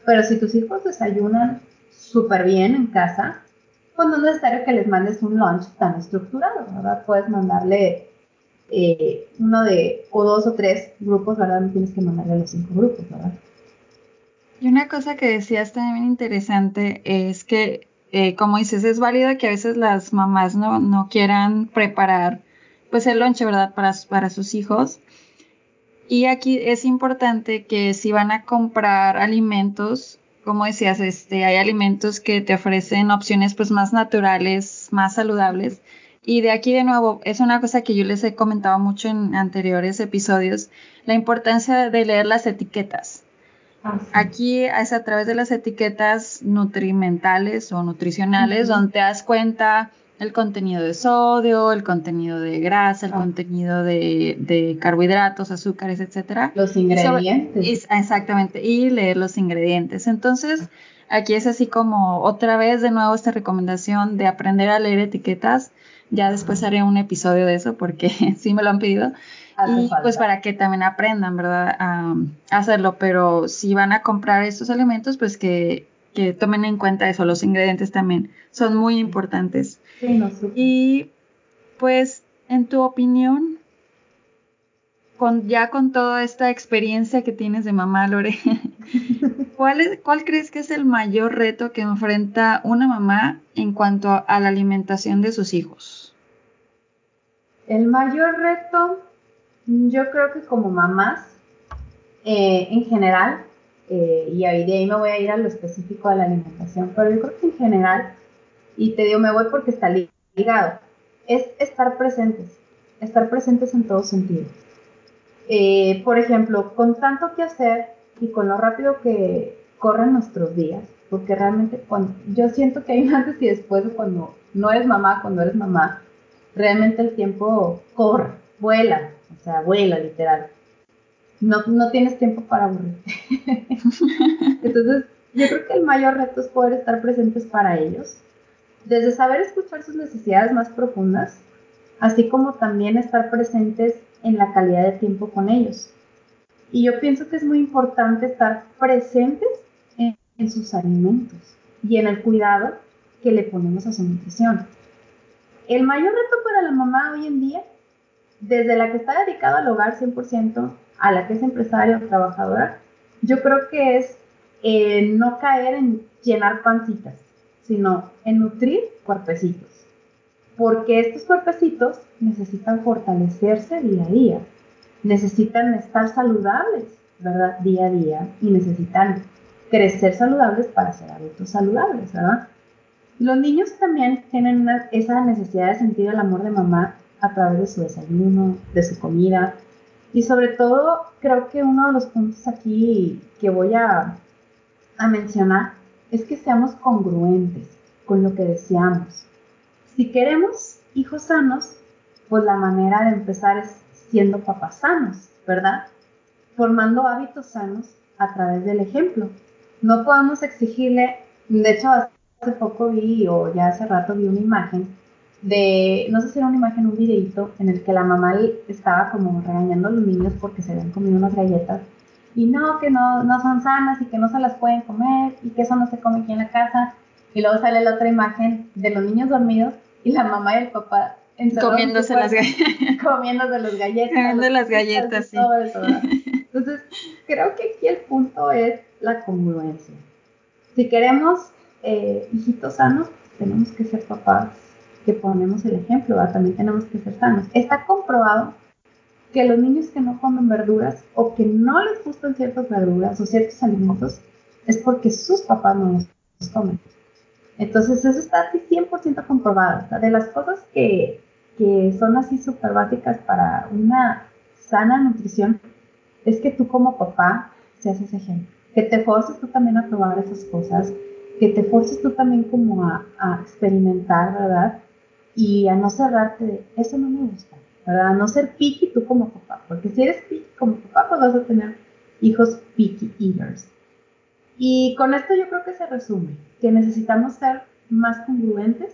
Pero si tus hijos desayunan súper bien en casa, pues no es necesario que les mandes un lunch tan estructurado, ¿verdad? Puedes mandarle eh, uno de, o dos o tres grupos, ¿verdad? No tienes que mandarle los cinco grupos, ¿verdad? Y una cosa que decías también interesante es que, eh, como dices, es válido que a veces las mamás no, no quieran preparar pues el lunch, ¿verdad? Para, para sus hijos. Y aquí es importante que si van a comprar alimentos, como decías, este, hay alimentos que te ofrecen opciones pues más naturales, más saludables. Y de aquí de nuevo, es una cosa que yo les he comentado mucho en anteriores episodios, la importancia de leer las etiquetas. Ah, aquí es a través de las etiquetas nutrimentales o nutricionales donde te das cuenta el contenido de sodio, el contenido de grasa, el ah. contenido de, carbohidratos, azúcares, etcétera. Los ingredientes. exactamente, y leer los ingredientes. Entonces, aquí es así como otra vez de nuevo esta recomendación de aprender a leer etiquetas. Ya después haré un episodio de eso porque *laughs* sí me lo han pedido. y pues para que también aprendan, ¿verdad? A, hacerlo. Pero si van a comprar estos alimentos, pues que, que tomen en cuenta eso, los ingredientes también son muy importantes. Y pues, en tu opinión, con, ya con toda esta experiencia que tienes de mamá, Lore, *laughs* ¿cuál, es, ¿cuál crees que es el mayor reto que enfrenta una mamá en cuanto a, la alimentación de sus hijos? El mayor reto, yo creo que como mamás, eh, en general, eh, y ahí de ahí me voy a ir a lo específico de la alimentación, pero yo creo que en general y te digo, me voy porque está ligado. Es estar presentes, estar presentes en todo sentido. Eh, por ejemplo, con tanto que hacer y con lo rápido que corren nuestros días, porque realmente cuando, yo siento que hay un antes y después de cuando no eres mamá, cuando eres mamá, realmente el tiempo corre, vuela, o sea, vuela literal. No, no tienes tiempo para aburrirte. *laughs* Entonces, yo creo que el mayor reto es poder estar presentes para ellos, desde saber escuchar sus necesidades más profundas, así como también estar presentes en la calidad de tiempo con ellos. Y yo pienso que es muy importante estar presentes en, sus alimentos y en el cuidado que le ponemos a su nutrición. El mayor reto para la mamá hoy en día, desde la que está dedicada al hogar 100% a la que es empresaria o trabajadora, yo creo que es eh, no caer en llenar pancitas sino en nutrir cuerpecitos. Porque estos cuerpecitos necesitan fortalecerse día a día, necesitan estar saludables, ¿verdad? Día a día y necesitan crecer saludables para ser adultos saludables, ¿verdad? Los niños también tienen esa necesidad de sentir el amor de mamá a través de su desayuno, de su comida. Y sobre todo, creo que uno de los puntos aquí que voy a, mencionar es que seamos congruentes con lo que deseamos. Si queremos hijos sanos, pues la manera de empezar es siendo papás sanos, ¿verdad? Formando hábitos sanos a través del ejemplo. No podemos exigirle, de hecho hace poco vi o ya hace rato vi una imagen de, no sé si era una imagen, un videito en el que la mamá estaba como regañando a los niños porque se habían comido unas galletas y no, que no, no son sanas y que no se las pueden comer y que eso no se come aquí en la casa. Y luego sale la otra imagen de los niños dormidos y la mamá y el papá comiéndose las galletas. *laughs* Comiéndose las galletas. Comiendo las galletas, sí. Entonces, creo que aquí el punto es la congruencia. Si queremos eh, hijitos sanos, tenemos que ser papás que ponemos el ejemplo, también tenemos que ser sanos. Está comprobado que los niños que no comen verduras o que no les gustan ciertas verduras o ciertos alimentos es porque sus papás no los comen. Entonces eso está 100% comprobado. de las cosas que, que son así súper básicas para una sana nutrición es que tú como papá seas ese ejemplo. Que te forces tú también a probar esas cosas, que te forces tú también como a, a experimentar, ¿verdad? Y a no cerrarte de, eso no me gusta, ¿verdad? no ser picky tú como papá, porque si eres picky como papá, pues vas a tener hijos picky eaters. Y con esto yo creo que se resume, que necesitamos ser más congruentes.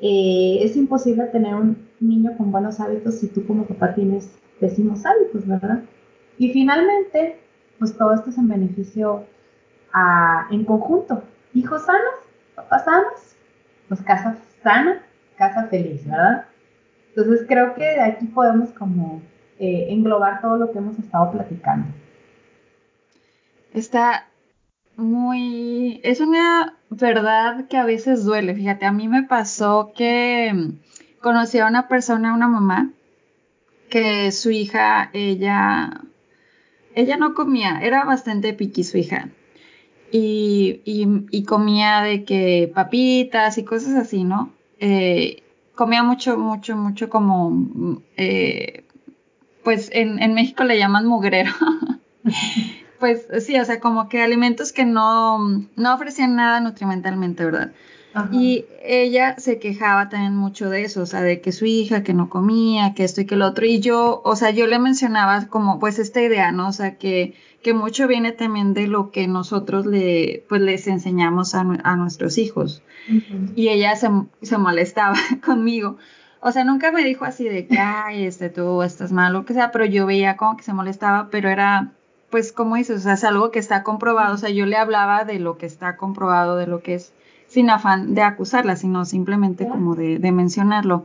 Eh, es imposible tener un niño con buenos hábitos si tú como papá tienes pésimos hábitos, ¿verdad? Y finalmente, pues todo esto es en beneficio a, en conjunto. Hijos sanos, papás sanos, pues casa sana, casa feliz, ¿verdad? Entonces creo que de aquí podemos como eh, englobar todo lo que hemos estado platicando. Está muy... Es una verdad que a veces duele. Fíjate, a mí me pasó que mm, conocí a una persona, una mamá, que su hija, ella, ella no comía, era bastante piqui su hija. Y, y, comía de que papitas y cosas así, ¿no? Eh, comía mucho, mucho, mucho como, eh, pues en, en, México le llaman mugrero. *laughs* pues sí, o sea, como que alimentos que no, no ofrecían nada nutrimentalmente, ¿verdad? Y ella se quejaba también mucho de eso, o sea, de que su hija que no comía, que esto y que lo otro. Y yo, o sea, yo le mencionaba como pues esta idea, ¿no? O sea, que, que mucho viene también de lo que nosotros le, pues les enseñamos a, a nuestros hijos. Y ella se, se molestaba *laughs* conmigo. O sea, nunca me dijo así de que, ay, este, tú estás mal, o que sea, pero yo veía como que se molestaba, pero era, pues, como dices, o sea, es algo que está comprobado. O sea, yo le hablaba de lo que está comprobado, de lo que es sin afán de acusarla, sino simplemente como de, mencionarlo.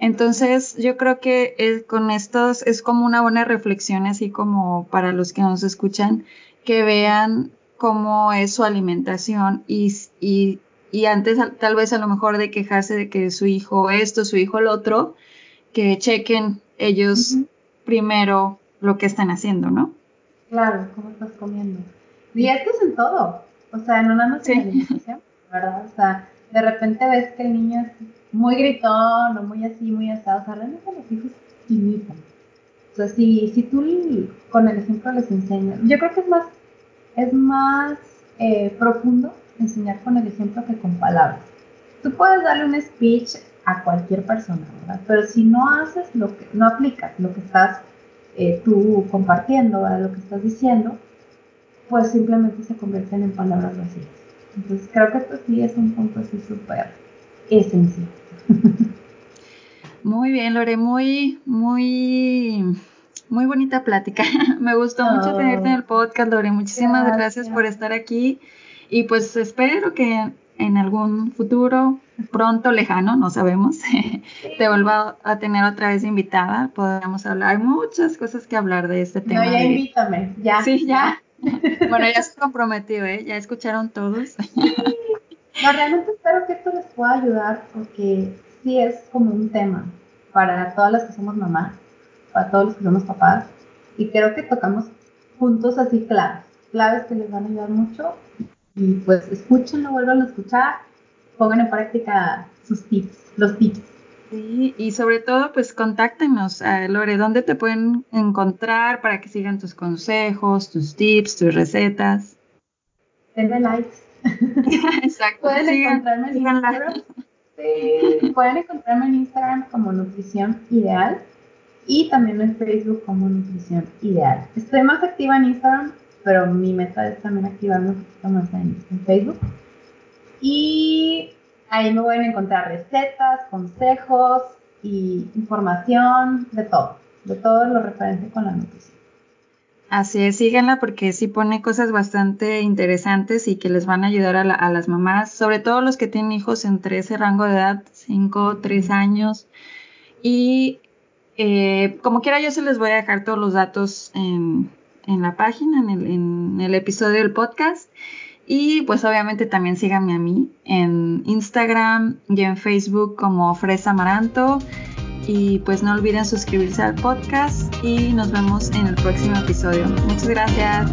Entonces, yo creo que con estos es como una buena reflexión, así como para los que nos escuchan, que vean cómo es su alimentación y, y, y antes tal vez a lo mejor de quejarse de que su hijo esto, su hijo el otro, que chequen ellos primero lo que están haciendo, ¿no? Claro, cómo estás comiendo. Y esto es en todo, o sea, no nada más en la alimentación. ¿verdad? O sea, de repente ves que el niño es muy gritón o muy así, muy asado, o sea, realmente los hijos imitan. O si, si tú con el ejemplo les enseñas, yo creo que es más, es más eh, profundo enseñar con el ejemplo que con palabras. Tú puedes darle un speech a cualquier persona, ¿verdad? Pero si no haces lo que, no aplicas lo que estás eh, tú compartiendo, ¿verdad? lo que estás diciendo, pues simplemente se convierten en palabras vacías. Entonces creo que esto sí es un punto así súper esencial. Muy bien, Lore, muy, muy, muy bonita plática. *laughs* Me gustó mucho tenerte en el podcast, Lore. Muchísimas gracias. por estar aquí. Y pues espero que en algún futuro, pronto, lejano, no sabemos, *laughs* te vuelva a tener otra vez invitada. Podamos hablar. Hay muchas cosas que hablar de este tema. No, ya invítame, ya. Sí, ya. *laughs* bueno, ya se comprometió, ¿eh? Ya escucharon todos. No, realmente espero que esto les pueda ayudar porque sí es como un tema para todas las que somos mamás, para todos los que somos papás. Y creo que tocamos puntos así claves, claves que les van a ayudar mucho. Y pues escúchenlo, vuelvan a escuchar, pongan en práctica sus tips, los tips. Sí, y sobre todo, pues contáctenos, a Lore, ¿dónde te pueden encontrar para que sigan tus consejos, tus tips, tus recetas? Denle likes *laughs* Exacto. Pueden encontrarme en Instagram. Sí, pueden encontrarme en Instagram como Nutrición Ideal y también en Facebook como Nutrición Ideal. Estoy más activa en Instagram, pero mi meta es también activarme un poquito más en, en Facebook. Y ahí me pueden encontrar recetas, consejos y información de todo, de todo lo referente con la nutrición. Así es, síganla porque sí pone cosas bastante interesantes y que les van a ayudar a, a las mamás, sobre todo los que tienen hijos entre ese rango de edad, 5, 3 años. Y eh, como quiera, yo se les voy a dejar todos los datos en, en la página, en el, en el episodio del podcast. Y pues obviamente también síganme a mí en Instagram y en Facebook como Fresa Amaranto. Y pues no olviden suscribirse al podcast y nos vemos en el próximo episodio. Muchas gracias.